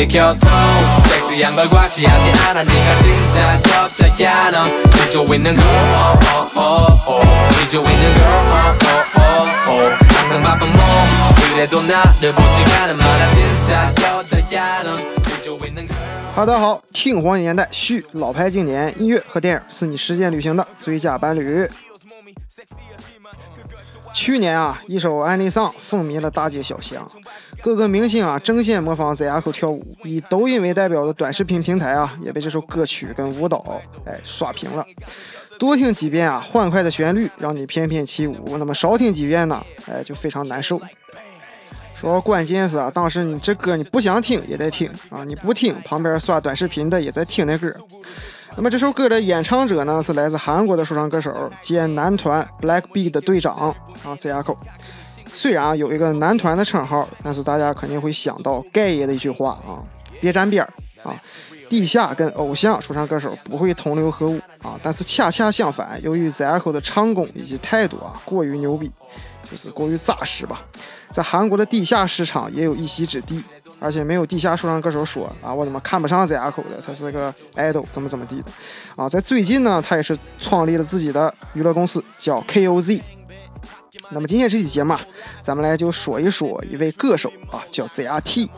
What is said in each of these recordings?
빨리 교통 섹시한 걸 과시하지 않아 네가 진짜 여자야 넌 뒤져 있는 girl oh, oh, oh, oh. 뒤져 있는 girl oh, oh, oh, oh. 항상 바쁜 몸 그래도 나를 볼 시간은 많아 진짜 여자야 넌 뒤져 있는 girl 哈喽，大家好，听黄金年代续老牌经典音乐和电影是你实践旅行的最佳伴侣。去年啊，一首《安利桑》风靡了大街小巷， 各个明星啊争先模仿 Zico 跳舞，以抖音为代表的短视频平台啊也被这首歌曲跟舞蹈哎刷屏了。多听几遍啊，欢快的旋律让你翩翩起舞；那么少听几遍呢，哎就非常难受。说关键是啊，当时你这歌你不想听也得听啊，你不听旁边刷短视频的也在听那歌。那么这首歌的演唱者呢，是来自韩国的说唱歌手兼男团 BLACKPINK 的队长啊 Zico。虽然啊有一个男团的称号，但是大家肯定会想到盖爷的一句话啊：别沾边儿啊！地下跟偶像说唱歌手不会同流合污啊。但是恰恰相反，由于 Zico 的唱功以及态度啊过于牛逼，就是过于扎实吧，在韩国的地下市场也有一席之地。而且没有地下说唱歌手说啊，我怎么看不上 Zico 的，他是个 idol，怎么怎么地的啊。在最近呢，他也是创立了自己的娱乐公司，叫 KOZ。那么今天这期节目啊咱们来就说一说一位歌手啊叫 zrt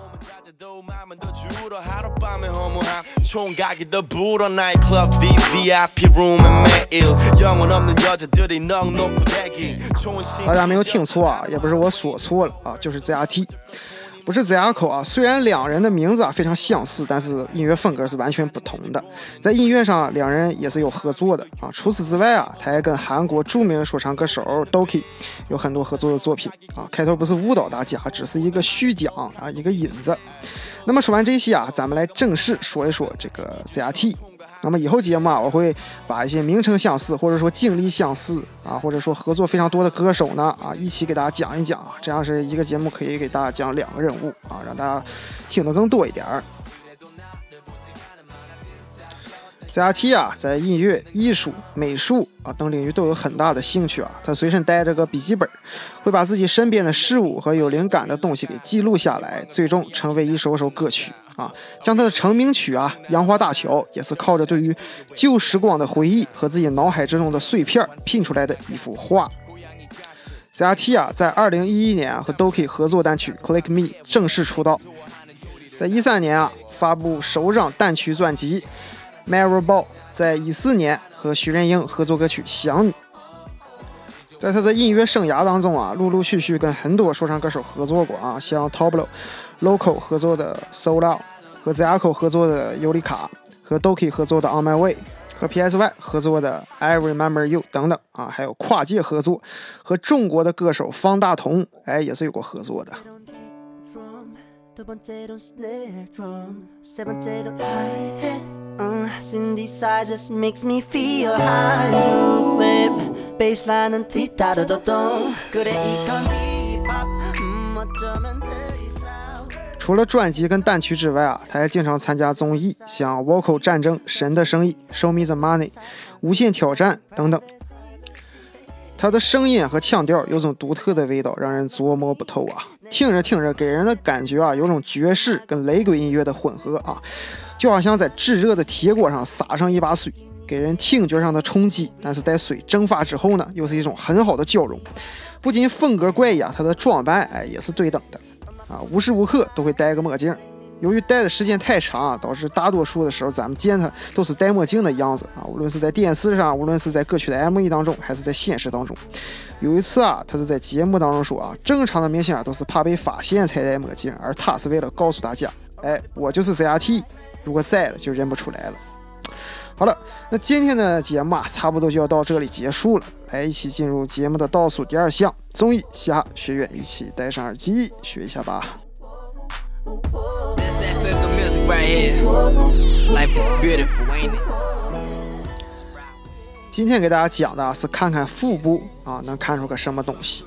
大家没有听错啊也不是我说错了啊就是 zrt 不是 Zico 啊。虽然两人的名字啊非常相似，但是音乐风格是完全不同的。在音乐上，两人也是有合作的啊。除此之外啊，他还跟韩国著名说唱歌手 Doki 有很多合作的作品啊。开头不是误导大家，只是一个虚讲啊，一个引子。那么说完这些啊，咱们来正式说一说这个 ZRT。那么以后节目啊，我会把一些名称相似，或者说经历相似啊，或者说合作非常多的歌手呢啊，一起给大家讲一讲啊，这样是一个节目可以给大家讲两个人物啊，让大家听得更多一点儿。ZRT 啊，在音乐、艺术、美术啊等领域都有很大的兴趣啊。他随身带着个笔记本，会把自己身边的事物和有灵感的东西给记录下来，最终成为一首首歌曲啊。将他的成名曲啊《杨花大桥》也是靠着对于旧时光的回忆和自己脑海之中的碎片拼出来的一幅画。ZRT 啊，在2011年啊和 Doki 合作单曲《Click Me》正式出道，在一三年啊发布首张单曲专辑《Marrow Ball》，在一四年和徐仁英合作歌曲《想你》。在他的音乐生涯当中啊，陆陆续续跟很多说唱歌手合作过啊，像 Toblo、Loco 合作的《So Loud》，和 Zico 合作的《尤里卡》，和 Doki 合作的《On My Way》，和 PSY 合作的《I Remember You》等等啊，还有跨界合作，和中国的歌手方大同哎也是有过合作的。drum 두 번째로 snare drum 세 번째로 hi-hat uh, synthesizer makes me feel high 줍 베이스라인은 뒤따르더동 그래 이건 힙합 음 어쩌면 dirty south 除了专辑跟单曲之外啊，他还经常参加综艺，像《Vocal 战争》《神的生意》《Show Me the Money》《无限挑战》等等。 他的声音和腔调有种独特的味道，让人琢磨不透啊。听着听着，给人的感觉啊，有种爵士跟雷鬼音乐的混合啊，就好像在炙热的铁锅上撒上一把水，给人听觉上的冲击，但是在水蒸发之后呢，又是一种很好的交融。不仅风格怪异啊，他的装扮哎也是对等的。啊，无时无刻都会戴个墨镜。由于戴的时间太长啊，导致大多数的时候咱们见他都是戴墨镜的样子啊。无论是在电视上，无论是在歌曲的 MV 当中，还是在现实当中。有一次啊，他就在节目当中说啊，正常的明星啊都是怕被发现才戴墨镜，而他是为了告诉大家，哎，我就是 ZRT，如果在了就认不出来了。好了，那今天的节目啊，差不多就要到这里结束了。来，一起进入节目的倒数第二项综艺嘻哈学院，一起戴上耳机学一下吧。今天给大家讲的是看看腹部啊能看出个什么东西。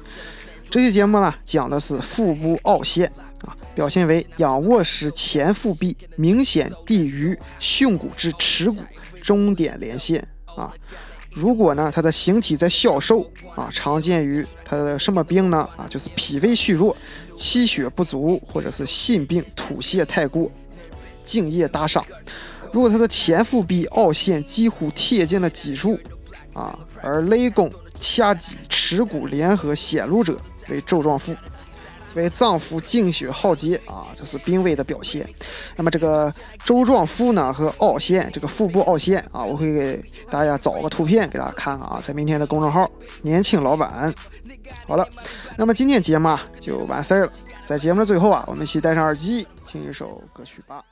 这期节目呢讲的是腹部凹陷啊，表现为仰卧时前腹壁明显低于胸骨至耻骨中点连线啊。如果呢，他的形体在消瘦啊，常见于他的什么病呢？啊，就是脾胃虚弱、气血不足，或者是心病吐泻太过敬业大伤。如果他的前腹壁凹陷几乎贴近了脊柱啊，而肋弓、髂脊、耻骨联合显露者为周壮腹，为脏腑经血耗竭啊，这是濒危的表现。那么这个周壮腹呢和凹陷，这个腹部凹陷啊，我会给大家找个图片给大家看看啊，在明天的公众号“年轻老板”。好了，那么今天节目啊就完事儿了。在节目的最后啊，我们一起戴上耳机，听一首歌曲吧。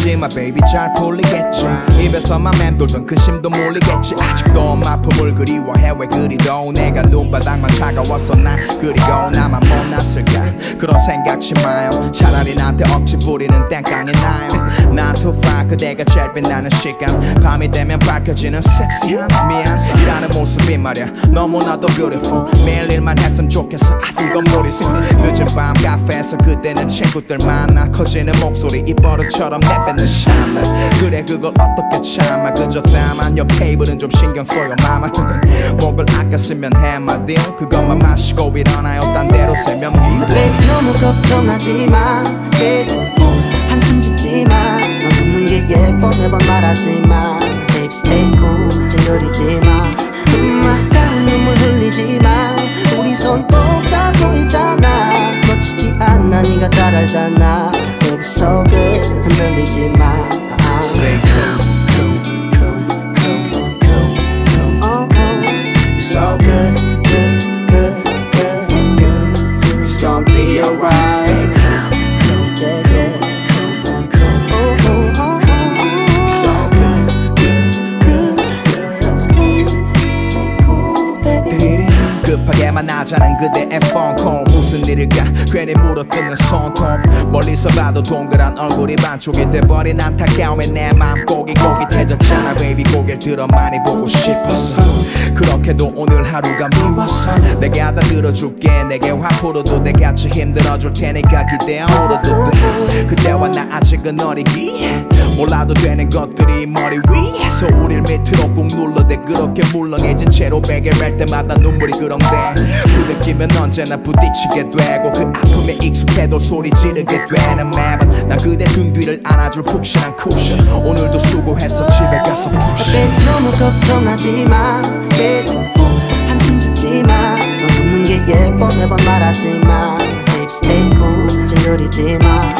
힘들어하지마 baby 잘 풀리겠지. 입에서만 맴돌던 근심도 몰리겠지. 아직도 품을 그리워해 왜 그리도 내가 눈바닥만 차가웠어 난 그리고 나만 못났을까. 그런 생각지 마요. 차라리 나한테 억지 부리는 땡깡이 나요. 난 투파 그대가 제일 빛나는 시간. 밤이 되면 밝혀지는 섹시한 미안 일하는 모습이 말야. 너무나도 beautiful. 매일 일만 했으면 좋겠어. 아 이건 무리수 늦은 밤 카페에서 그때는 친구들 만나 커지는 목소리. 이 버릇처럼 내뱉는 샤마. 그래 그걸 어떻게 참아? 그저 다만 옆 테이블은 좀 신경 써요 마마. 목을 아껴 쓰면 해마디 그것만 마시고 일어나요. 딴 데로 세면 Baby 너무 걱정하지 마. 그리고 한숨 짓지 마 너 웃는 게 예뻐. 매번 말하지 마. Baby stay cool. 찡그리지 마. 음, 아까운 눈물 흘리지 마. 우리 손 꼭 잡고 있잖아. 놓치지 않아 네가 잘 알잖아. Baby so good 흔들리지 마 Stay cool, cool, cool, cool, cool, cool. Oh, oh. It's all good, good, good, good, good it's gonna be alright. Stay cool, cool, Yeah, yeah. cool, cool. Oh, oh, oh, oh. It's all good, good, good. Stay, stay cool, baby. 띠리리. 급하게 만나자는 그대의 폰콜 무슨 일일까? 괜히 물어뜯는 손톱. 멀리서 봐도 동그란 얼굴이 반쪽이 돼버린 안타까움에 내 맘 꼬깃꼬깃해졌잖아 baby. 고개를 들어 많이 보고 싶었어. 그렇게도 오늘 하루가 미웠어. 내게 하다 들어줄게. 내게 화풀어도 돼 같이 힘들어줄 테니까 기대 안 울어도 돼. 그대와 나 아직은 어리기 몰라도 되는 것들이 머리 위에서 우릴 밑으로 꾹 눌러대. 그렇게 물렁해진 채로 베개를 할 때마다 눈물이 그렁대. 그 느낌은 언제나 부딪히게 되고 그 아픔에 익숙해도 소리 지르게 되는 매번 나 그대 등 뒤를 안아줄 푹신한 쿠션. 오늘도 수고했어. 집에 가서 Baby 너무 걱정하지 마 그리고 한숨 짓지 마너 웃는 게 예뻐. 매번 말하지 마 Baby stay cool. 찡그리지 마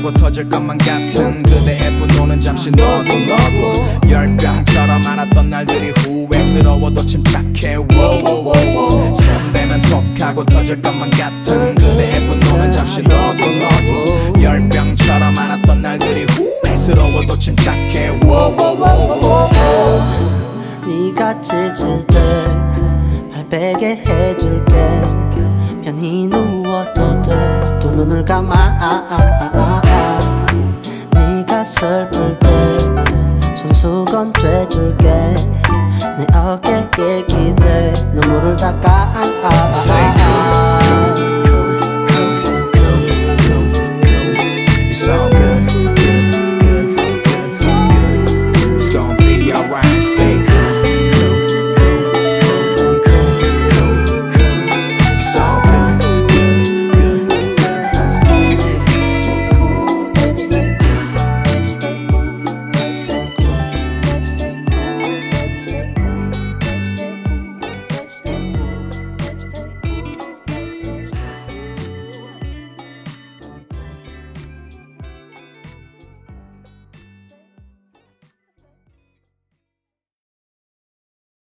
하고 터질 것만 같은 그대의 분노는 잠시 너도 너도. 열병처럼 많았던 날들이 후회스러워도 침착해. 손대면 톡하고 터질 것만 같은 네가 짖을 때 발베개 해줄게. 편히 누워도 돼. 두 눈을 감아. 네가 슬플 때 손수건 돼줄게. 내 어깨에 기대. 눈물을 닦아. Stay cool,